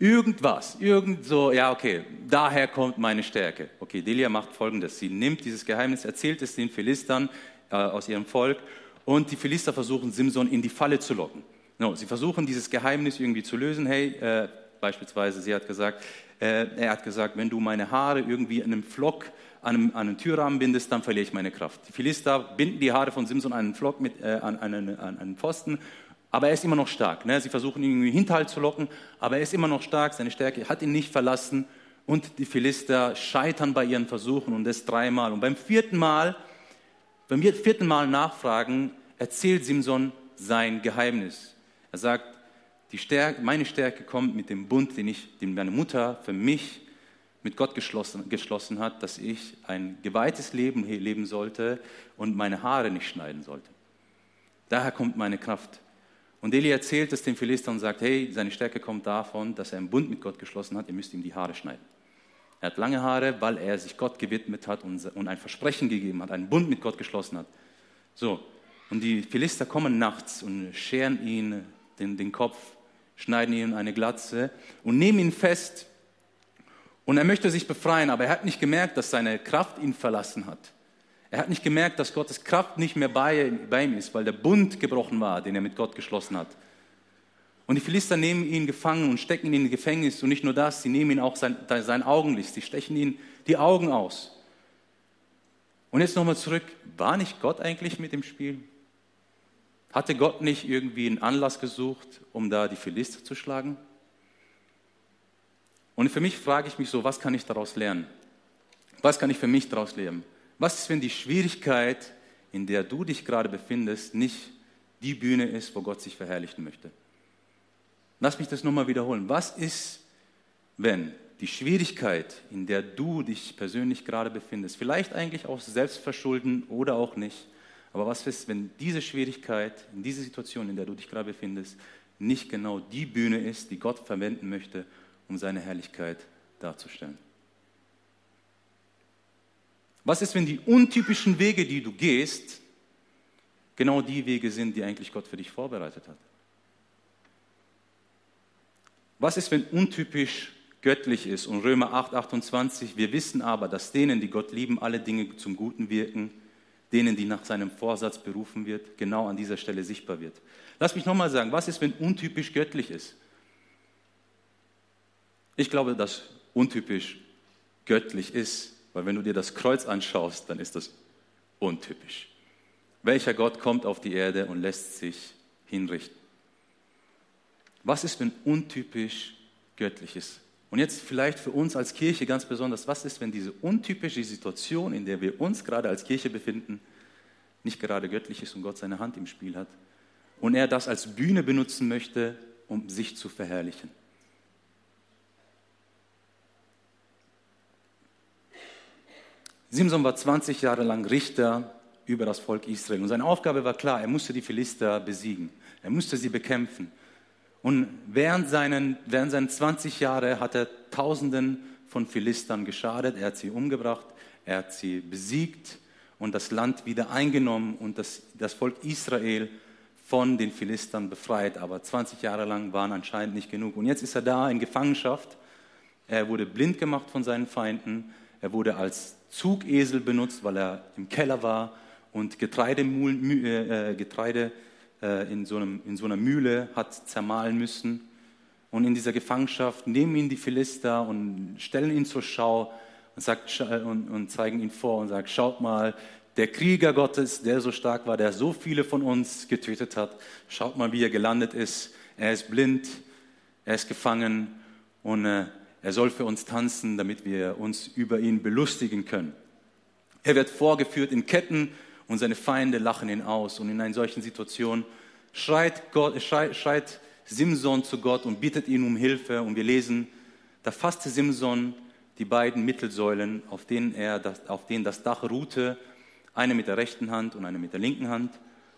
Irgendwas, irgend so, ja, okay, daher kommt meine Stärke. Okay, Delia macht folgendes: Sie nimmt dieses Geheimnis, erzählt es den Philistern äh, aus ihrem Volk und die Philister versuchen, Simson in die Falle zu locken. No, sie versuchen, dieses Geheimnis irgendwie zu lösen. Hey, äh, beispielsweise, sie hat gesagt, äh, er hat gesagt, wenn du meine Haare irgendwie in einem Flock an einem, an einem Türrahmen bindest, dann verliere ich meine Kraft. Die Philister binden die Haare von Simson an einen Flock mit, äh, an, an, an einen Pfosten aber er ist immer noch stark. Ne? Sie versuchen ihn irgendwie Hinterhalt zu locken, aber er ist immer noch stark. Seine Stärke hat ihn nicht verlassen. Und die Philister scheitern bei ihren Versuchen und das dreimal. Und beim vierten Mal, beim vierten Mal nachfragen, erzählt Simson sein Geheimnis. Er sagt, die Stärke, meine Stärke kommt mit dem Bund, den, ich, den meine Mutter für mich mit Gott geschlossen, geschlossen hat, dass ich ein geweihtes Leben leben sollte und meine Haare nicht schneiden sollte. Daher kommt meine Kraft. Und Eli erzählt es dem Philister und sagt, hey, seine Stärke kommt davon, dass er einen Bund mit Gott geschlossen hat, ihr müsst ihm die Haare schneiden. Er hat lange Haare, weil er sich Gott gewidmet hat und ein Versprechen gegeben hat, einen Bund mit Gott geschlossen hat. So, und die Philister kommen nachts und scheren ihn den, den Kopf, schneiden ihm eine Glatze und nehmen ihn fest. Und er möchte sich befreien, aber er hat nicht gemerkt, dass seine Kraft ihn verlassen hat. Er hat nicht gemerkt, dass Gottes Kraft nicht mehr bei, bei ihm ist, weil der Bund gebrochen war, den er mit Gott geschlossen hat. Und die Philister nehmen ihn gefangen und stecken ihn in Gefängnis. Und nicht nur das, sie nehmen ihn auch sein, sein Augenlicht, sie stechen ihn die Augen aus. Und jetzt nochmal zurück, war nicht Gott eigentlich mit dem Spiel? Hatte Gott nicht irgendwie einen Anlass gesucht, um da die Philister zu schlagen? Und für mich frage ich mich so, was kann ich daraus lernen? Was kann ich für mich daraus lernen? Was ist, wenn die Schwierigkeit, in der du dich gerade befindest, nicht die Bühne ist, wo Gott sich verherrlichen möchte? Lass mich das nochmal wiederholen. Was ist, wenn die Schwierigkeit, in der du dich persönlich gerade befindest, vielleicht eigentlich aus Selbstverschulden oder auch nicht, aber was ist, wenn diese Schwierigkeit, in dieser Situation, in der du dich gerade befindest, nicht genau die Bühne ist, die Gott verwenden möchte, um seine Herrlichkeit darzustellen? Was ist, wenn die untypischen Wege, die du gehst, genau die Wege sind, die eigentlich Gott für dich vorbereitet hat? Was ist, wenn untypisch göttlich ist? Und Römer 8, 28, wir wissen aber, dass denen, die Gott lieben, alle Dinge zum Guten wirken, denen, die nach seinem Vorsatz berufen wird, genau an dieser Stelle sichtbar wird. Lass mich nochmal sagen, was ist, wenn untypisch göttlich ist? Ich glaube, dass untypisch göttlich ist, weil wenn du dir das Kreuz anschaust, dann ist das untypisch. Welcher Gott kommt auf die Erde und lässt sich hinrichten? Was ist, wenn untypisch göttlich ist? Und jetzt vielleicht für uns als Kirche ganz besonders, was ist, wenn diese untypische Situation, in der wir uns gerade als Kirche befinden, nicht gerade göttlich ist und Gott seine Hand im Spiel hat und er das als Bühne benutzen möchte, um sich zu verherrlichen? Simson war 20 Jahre lang Richter über das Volk Israel und seine Aufgabe war klar, er musste die Philister besiegen, er musste sie bekämpfen. Und während seinen, während seinen 20 Jahre hat er Tausenden von Philistern geschadet. Er hat sie umgebracht, er hat sie besiegt und das Land wieder eingenommen und das, das Volk Israel von den Philistern befreit. Aber 20 Jahre lang waren anscheinend nicht genug. Und jetzt ist er da in Gefangenschaft. Er wurde blind gemacht von seinen Feinden. Er wurde als Zugesel benutzt, weil er im Keller war und Getreide, äh, Getreide äh, in, so einem, in so einer Mühle hat zermahlen müssen. Und in dieser Gefangenschaft nehmen ihn die Philister und stellen ihn zur Schau und, sagt, und, und zeigen ihn vor und sagen, schaut mal, der Krieger Gottes, der so stark war, der so viele von uns getötet hat, schaut mal, wie er gelandet ist. Er ist blind, er ist gefangen und äh, er soll für uns tanzen, damit wir uns über ihn belustigen können. Er wird vorgeführt in Ketten und seine Feinde lachen ihn aus. Und in einer solchen Situation schreit, Gott, schreit, schreit Simson zu Gott und bittet ihn um Hilfe. Und wir lesen, da fasste Simson die beiden Mittelsäulen, auf denen, er das, auf denen das Dach ruhte, eine mit der rechten Hand und eine mit der linken Hand,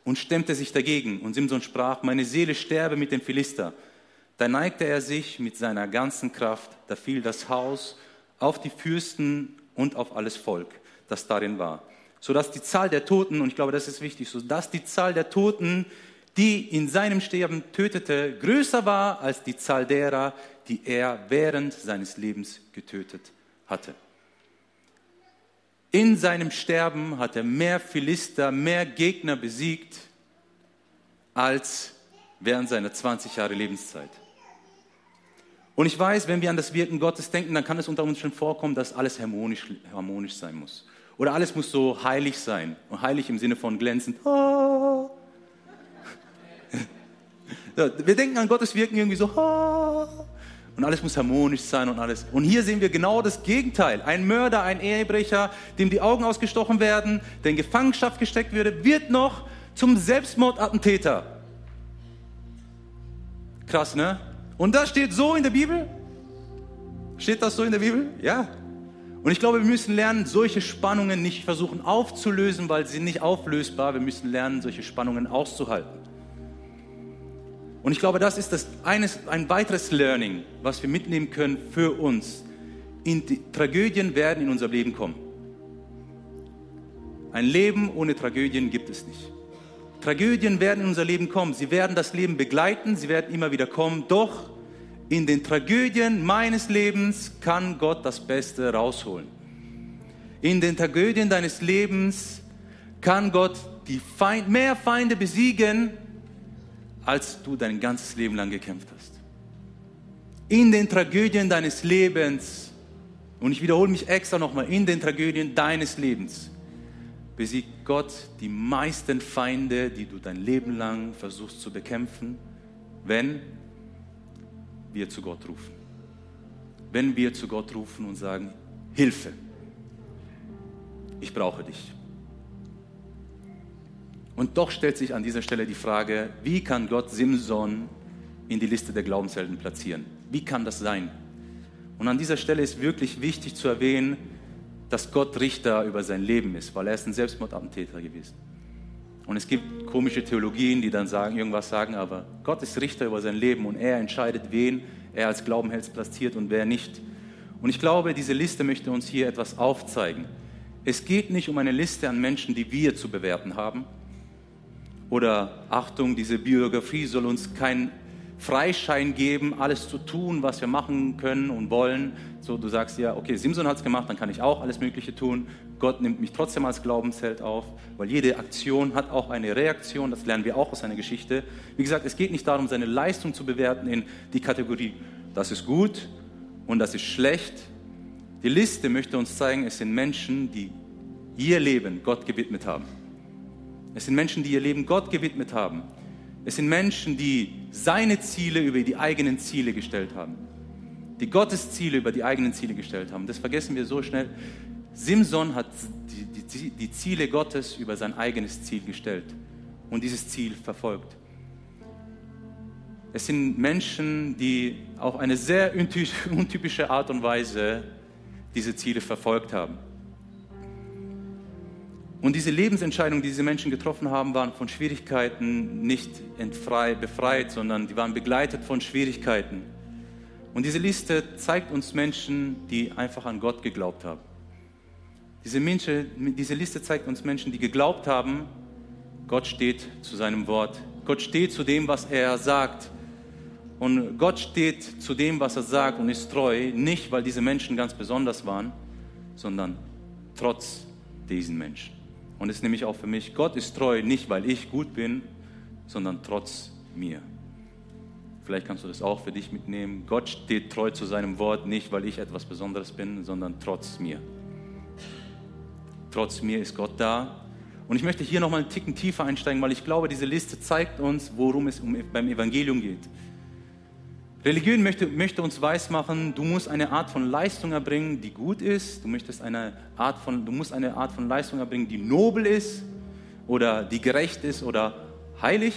und stemmte sich dagegen. Und Simson sprach, meine Seele sterbe mit dem Philister. Da neigte er sich mit seiner ganzen Kraft, da fiel das Haus auf die Fürsten und auf alles Volk, das darin war sodass die Zahl der Toten, und ich glaube, das ist wichtig, sodass die Zahl der Toten, die in seinem Sterben tötete, größer war als die Zahl derer, die er während seines Lebens getötet hatte. In seinem Sterben hat er mehr Philister, mehr Gegner besiegt als während seiner 20 Jahre Lebenszeit. Und ich weiß, wenn wir an das Wirken Gottes denken, dann kann es unter uns schon vorkommen, dass alles harmonisch, harmonisch sein muss. Oder alles muss so heilig sein. Und heilig im Sinne von glänzend. *laughs* Oh. Wir denken an Gottes Wirken irgendwie so. Oh. Und alles muss harmonisch sein und alles. Und hier sehen wir genau das Gegenteil. Ein Mörder, ein Ehebrecher, dem die Augen ausgestochen werden, der in Gefangenschaft gesteckt würde, wird noch zum Selbstmordattentäter. Krass, ne? Und das steht so in der Bibel? Steht das so in der Bibel? Ja. Und ich glaube, wir müssen lernen, solche Spannungen nicht versuchen aufzulösen, weil sie sind nicht auflösbar. Wir müssen lernen, solche Spannungen auszuhalten. Und ich glaube, das ist das eines, ein weiteres Learning, was wir mitnehmen können für uns. Tragödien werden in unser Leben kommen. Ein Leben ohne Tragödien gibt es nicht. Tragödien werden in unser Leben kommen. Sie werden das Leben begleiten, sie werden immer wieder kommen. Doch in den Tragödien meines Lebens kann Gott das Beste rausholen. In den Tragödien deines Lebens kann Gott die Feind, mehr Feinde besiegen, als du dein ganzes Leben lang gekämpft hast. In den Tragödien deines Lebens, und ich wiederhole mich extra nochmal, in den Tragödien deines Lebens besiegt Gott die meisten Feinde, die du dein Leben lang versuchst zu bekämpfen, wenn wir zu Gott rufen. Wenn wir zu Gott rufen und sagen, Hilfe, ich brauche dich. Und doch stellt sich an dieser Stelle die Frage, wie kann Gott Simson in die Liste der Glaubenshelden platzieren? Wie kann das sein? Und an dieser Stelle ist wirklich wichtig zu erwähnen, dass Gott Richter über sein Leben ist, weil er ist ein Selbstmordattentäter gewesen. Und es gibt komische Theologien, die dann sagen, irgendwas sagen, aber Gott ist Richter über sein Leben und er entscheidet, wen er als Glaubenheld platziert und wer nicht. Und ich glaube, diese Liste möchte uns hier etwas aufzeigen. Es geht nicht um eine Liste an Menschen, die wir zu bewerten haben. Oder Achtung, diese Biografie soll uns keinen Freischein geben, alles zu tun, was wir machen können und wollen. So, du sagst ja, okay, Simson hat es gemacht, dann kann ich auch alles Mögliche tun. Gott nimmt mich trotzdem als Glaubensheld auf, weil jede Aktion hat auch eine Reaktion, das lernen wir auch aus seiner Geschichte. Wie gesagt, es geht nicht darum, seine Leistung zu bewerten in die Kategorie, das ist gut und das ist schlecht. Die Liste möchte uns zeigen, es sind Menschen, die ihr Leben Gott gewidmet haben. Es sind Menschen, die ihr Leben Gott gewidmet haben. Es sind Menschen, die seine Ziele über die eigenen Ziele gestellt haben. Die Gottes Ziele über die eigenen Ziele gestellt haben. Das vergessen wir so schnell. Simson hat die, die, die Ziele Gottes über sein eigenes Ziel gestellt und dieses Ziel verfolgt. Es sind Menschen, die auf eine sehr *laughs* untypische Art und Weise diese Ziele verfolgt haben. Und diese Lebensentscheidungen, die diese Menschen getroffen haben, waren von Schwierigkeiten nicht entfrei, befreit, sondern die waren begleitet von Schwierigkeiten. Und diese Liste zeigt uns Menschen, die einfach an Gott geglaubt haben. Diese, Menschen, diese Liste zeigt uns Menschen, die geglaubt haben, Gott steht zu seinem Wort. Gott steht zu dem, was er sagt. Und Gott steht zu dem, was er sagt und ist treu, nicht weil diese Menschen ganz besonders waren, sondern trotz diesen Menschen. Und es ist nämlich auch für mich, Gott ist treu, nicht weil ich gut bin, sondern trotz mir. Vielleicht kannst du das auch für dich mitnehmen. Gott steht treu zu seinem Wort, nicht weil ich etwas Besonderes bin, sondern trotz mir. Trotz mir ist Gott da. Und ich möchte hier nochmal einen Ticken tiefer einsteigen, weil ich glaube, diese Liste zeigt uns, worum es beim Evangelium geht. Religion möchte, möchte uns weismachen, du musst eine Art von Leistung erbringen, die gut ist. Du, möchtest eine Art von, du musst eine Art von Leistung erbringen, die nobel ist oder die gerecht ist oder heilig.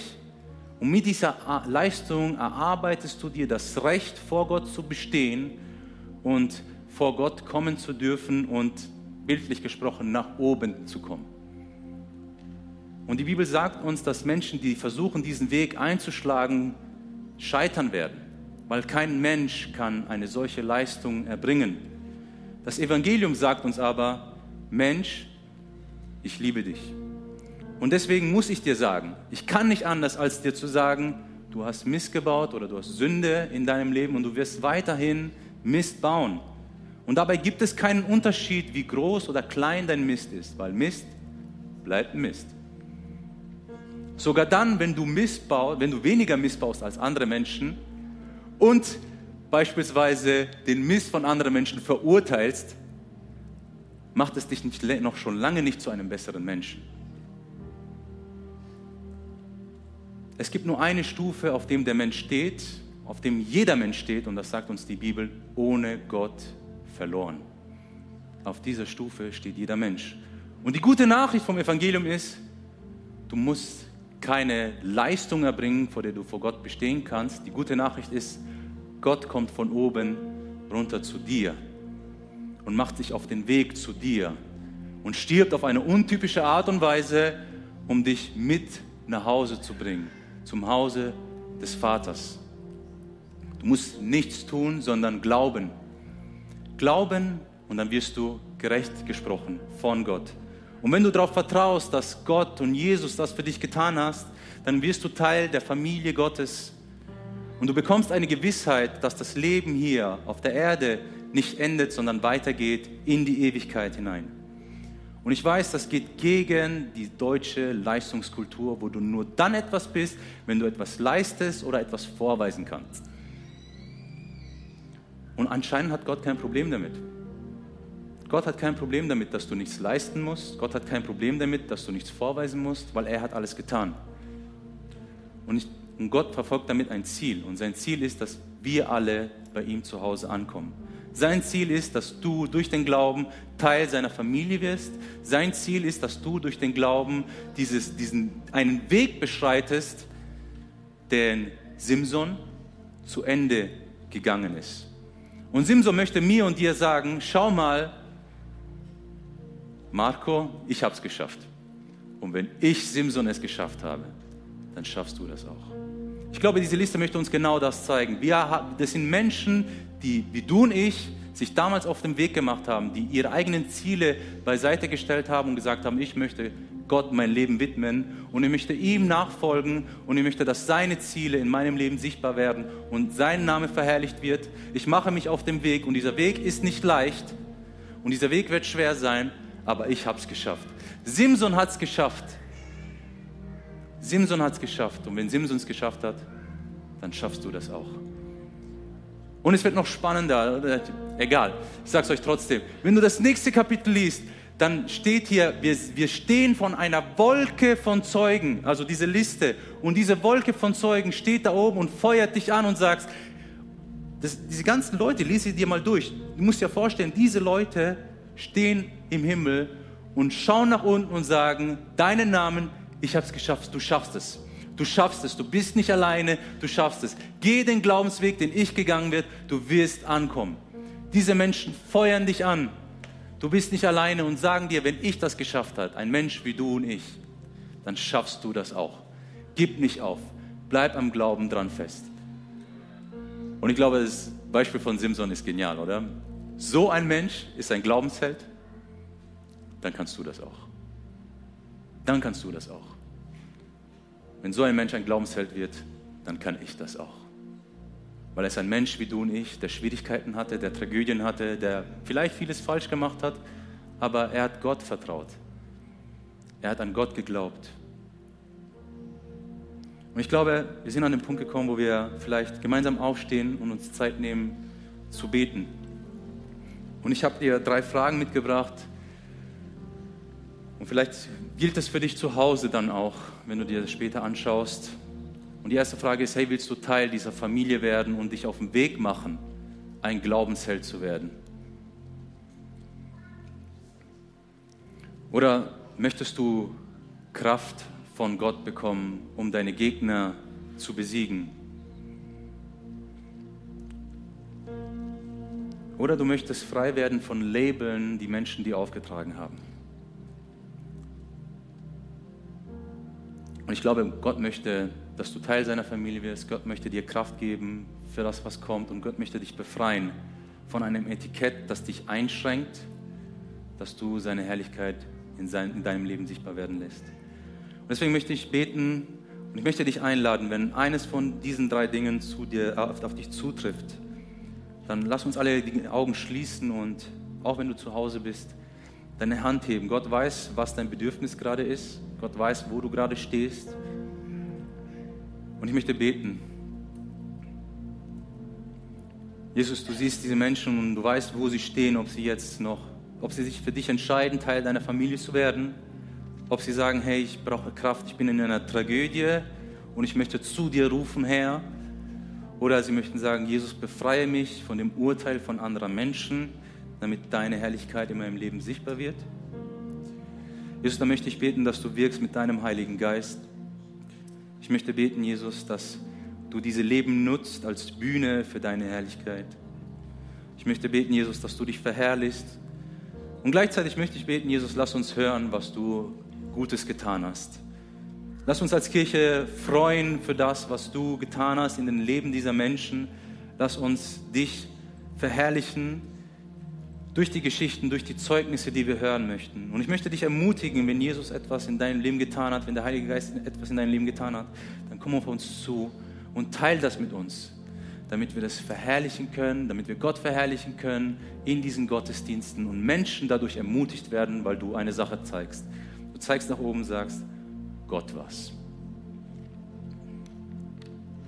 Und mit dieser Leistung erarbeitest du dir das Recht, vor Gott zu bestehen und vor Gott kommen zu dürfen und bildlich gesprochen nach oben zu kommen. Und die Bibel sagt uns, dass Menschen, die versuchen, diesen Weg einzuschlagen, scheitern werden weil kein Mensch kann eine solche Leistung erbringen. Das Evangelium sagt uns aber, Mensch, ich liebe dich. Und deswegen muss ich dir sagen, ich kann nicht anders, als dir zu sagen, du hast Mist gebaut oder du hast Sünde in deinem Leben und du wirst weiterhin Mist bauen. Und dabei gibt es keinen Unterschied, wie groß oder klein dein Mist ist, weil Mist bleibt Mist. Sogar dann, wenn du Mist baust, wenn du weniger Mist baust als andere Menschen, und beispielsweise den Mist von anderen Menschen verurteilst, macht es dich nicht, noch schon lange nicht zu einem besseren Menschen. Es gibt nur eine Stufe, auf dem der Mensch steht, auf dem jeder Mensch steht, und das sagt uns die Bibel, ohne Gott verloren. Auf dieser Stufe steht jeder Mensch. Und die gute Nachricht vom Evangelium ist, du musst keine Leistung erbringen, vor der du vor Gott bestehen kannst. Die gute Nachricht ist, Gott kommt von oben runter zu dir und macht sich auf den Weg zu dir und stirbt auf eine untypische Art und Weise, um dich mit nach Hause zu bringen, zum Hause des Vaters. Du musst nichts tun, sondern glauben. glauben und dann wirst du gerecht gesprochen von Gott. Und wenn du darauf vertraust, dass Gott und Jesus das für dich getan hast, dann wirst du Teil der Familie Gottes. Und du bekommst eine Gewissheit, dass das Leben hier auf der Erde nicht endet, sondern weitergeht in die Ewigkeit hinein. Und ich weiß, das geht gegen die deutsche Leistungskultur, wo du nur dann etwas bist, wenn du etwas leistest oder etwas vorweisen kannst. Und anscheinend hat Gott kein Problem damit. Gott hat kein Problem damit, dass du nichts leisten musst. Gott hat kein Problem damit, dass du nichts vorweisen musst, weil er hat alles getan. Und, ich, und Gott verfolgt damit ein Ziel. Und sein Ziel ist, dass wir alle bei ihm zu Hause ankommen. Sein Ziel ist, dass du durch den Glauben Teil seiner Familie wirst. Sein Ziel ist, dass du durch den Glauben dieses, diesen, einen Weg beschreitest, den Simson zu Ende gegangen ist. Und Simson möchte mir und dir sagen, schau mal, Marco, ich habe es geschafft. Und wenn ich Simson es geschafft habe, dann schaffst du das auch. Ich glaube, diese Liste möchte uns genau das zeigen. Wir, das sind Menschen, die wie du und ich sich damals auf den Weg gemacht haben, die ihre eigenen Ziele beiseite gestellt haben und gesagt haben, ich möchte Gott mein Leben widmen und ich möchte ihm nachfolgen und ich möchte, dass seine Ziele in meinem Leben sichtbar werden und sein Name verherrlicht wird. Ich mache mich auf den Weg und dieser Weg ist nicht leicht und dieser Weg wird schwer sein, aber ich habe es geschafft. Simson hat es geschafft. Simson hat es geschafft und wenn Simson es geschafft hat, dann schaffst du das auch. Und es wird noch spannender. Egal, ich sage es euch trotzdem. Wenn du das nächste Kapitel liest, dann steht hier, wir, wir stehen von einer Wolke von Zeugen, also diese Liste. Und diese Wolke von Zeugen steht da oben und feuert dich an und sagst, das, diese ganzen Leute, lese sie dir mal durch. Du musst dir vorstellen, diese Leute stehen im Himmel und schauen nach unten und sagen, deinen Namen, ich habe es geschafft, du schaffst es. Du schaffst es, du bist nicht alleine, du schaffst es. Geh den Glaubensweg, den ich gegangen bin, du wirst ankommen. Diese Menschen feuern dich an. Du bist nicht alleine und sagen dir, wenn ich das geschafft habe, ein Mensch wie du und ich, dann schaffst du das auch. Gib nicht auf. Bleib am Glauben dran fest. Und ich glaube, das Beispiel von Simson ist genial, oder? So ein Mensch ist ein Glaubensheld, dann kannst du das auch. Dann kannst du das auch. Wenn so ein Mensch ein Glaubensheld wird, dann kann ich das auch. Weil er ist ein Mensch wie du und ich, der Schwierigkeiten hatte, der Tragödien hatte, der vielleicht vieles falsch gemacht hat, aber er hat Gott vertraut. Er hat an Gott geglaubt. Und ich glaube, wir sind an den Punkt gekommen, wo wir vielleicht gemeinsam aufstehen und uns Zeit nehmen zu beten. Und ich habe dir drei Fragen mitgebracht, und vielleicht gilt das für dich zu Hause dann auch, wenn du dir das später anschaust. Und die erste Frage ist, hey, willst du Teil dieser Familie werden und dich auf den Weg machen, ein Glaubensheld zu werden? Oder möchtest du Kraft von Gott bekommen, um deine Gegner zu besiegen? Oder du möchtest frei werden von Labeln, die Menschen dir aufgetragen haben? Und ich glaube, Gott möchte, dass du Teil seiner Familie wirst. Gott möchte dir Kraft geben für das, was kommt. Und Gott möchte dich befreien von einem Etikett, das dich einschränkt, dass du seine Herrlichkeit in, sein, in deinem Leben sichtbar werden lässt. Und deswegen möchte ich beten und ich möchte dich einladen, wenn eines von diesen drei Dingen zu dir, auf, auf dich zutrifft, dann lass uns alle die Augen schließen und auch wenn du zu Hause bist, deine Hand heben. Gott weiß, was dein Bedürfnis gerade ist. Gott weiß, wo du gerade stehst. Und ich möchte beten. Jesus, du siehst diese Menschen und du weißt, wo sie stehen, ob sie jetzt noch, ob sie sich für dich entscheiden, Teil deiner Familie zu werden, ob sie sagen, hey, ich brauche Kraft, ich bin in einer Tragödie und ich möchte zu dir rufen, Herr. Oder sie möchten sagen, Jesus, befreie mich von dem Urteil von anderen Menschen damit deine Herrlichkeit in meinem Leben sichtbar wird. Jesus, da möchte ich beten, dass du wirkst mit deinem Heiligen Geist. Ich möchte beten, Jesus, dass du diese Leben nutzt als Bühne für deine Herrlichkeit. Ich möchte beten, Jesus, dass du dich verherrlichst. Und gleichzeitig möchte ich beten, Jesus, lass uns hören, was du Gutes getan hast. Lass uns als Kirche freuen für das, was du getan hast in den Leben dieser Menschen. Lass uns dich verherrlichen durch die Geschichten, durch die Zeugnisse, die wir hören möchten. Und ich möchte dich ermutigen, wenn Jesus etwas in deinem Leben getan hat, wenn der Heilige Geist etwas in deinem Leben getan hat, dann komm auf uns zu und teil das mit uns, damit wir das verherrlichen können, damit wir Gott verherrlichen können in diesen Gottesdiensten und Menschen dadurch ermutigt werden, weil du eine Sache zeigst. Du zeigst nach oben, sagst, Gott was.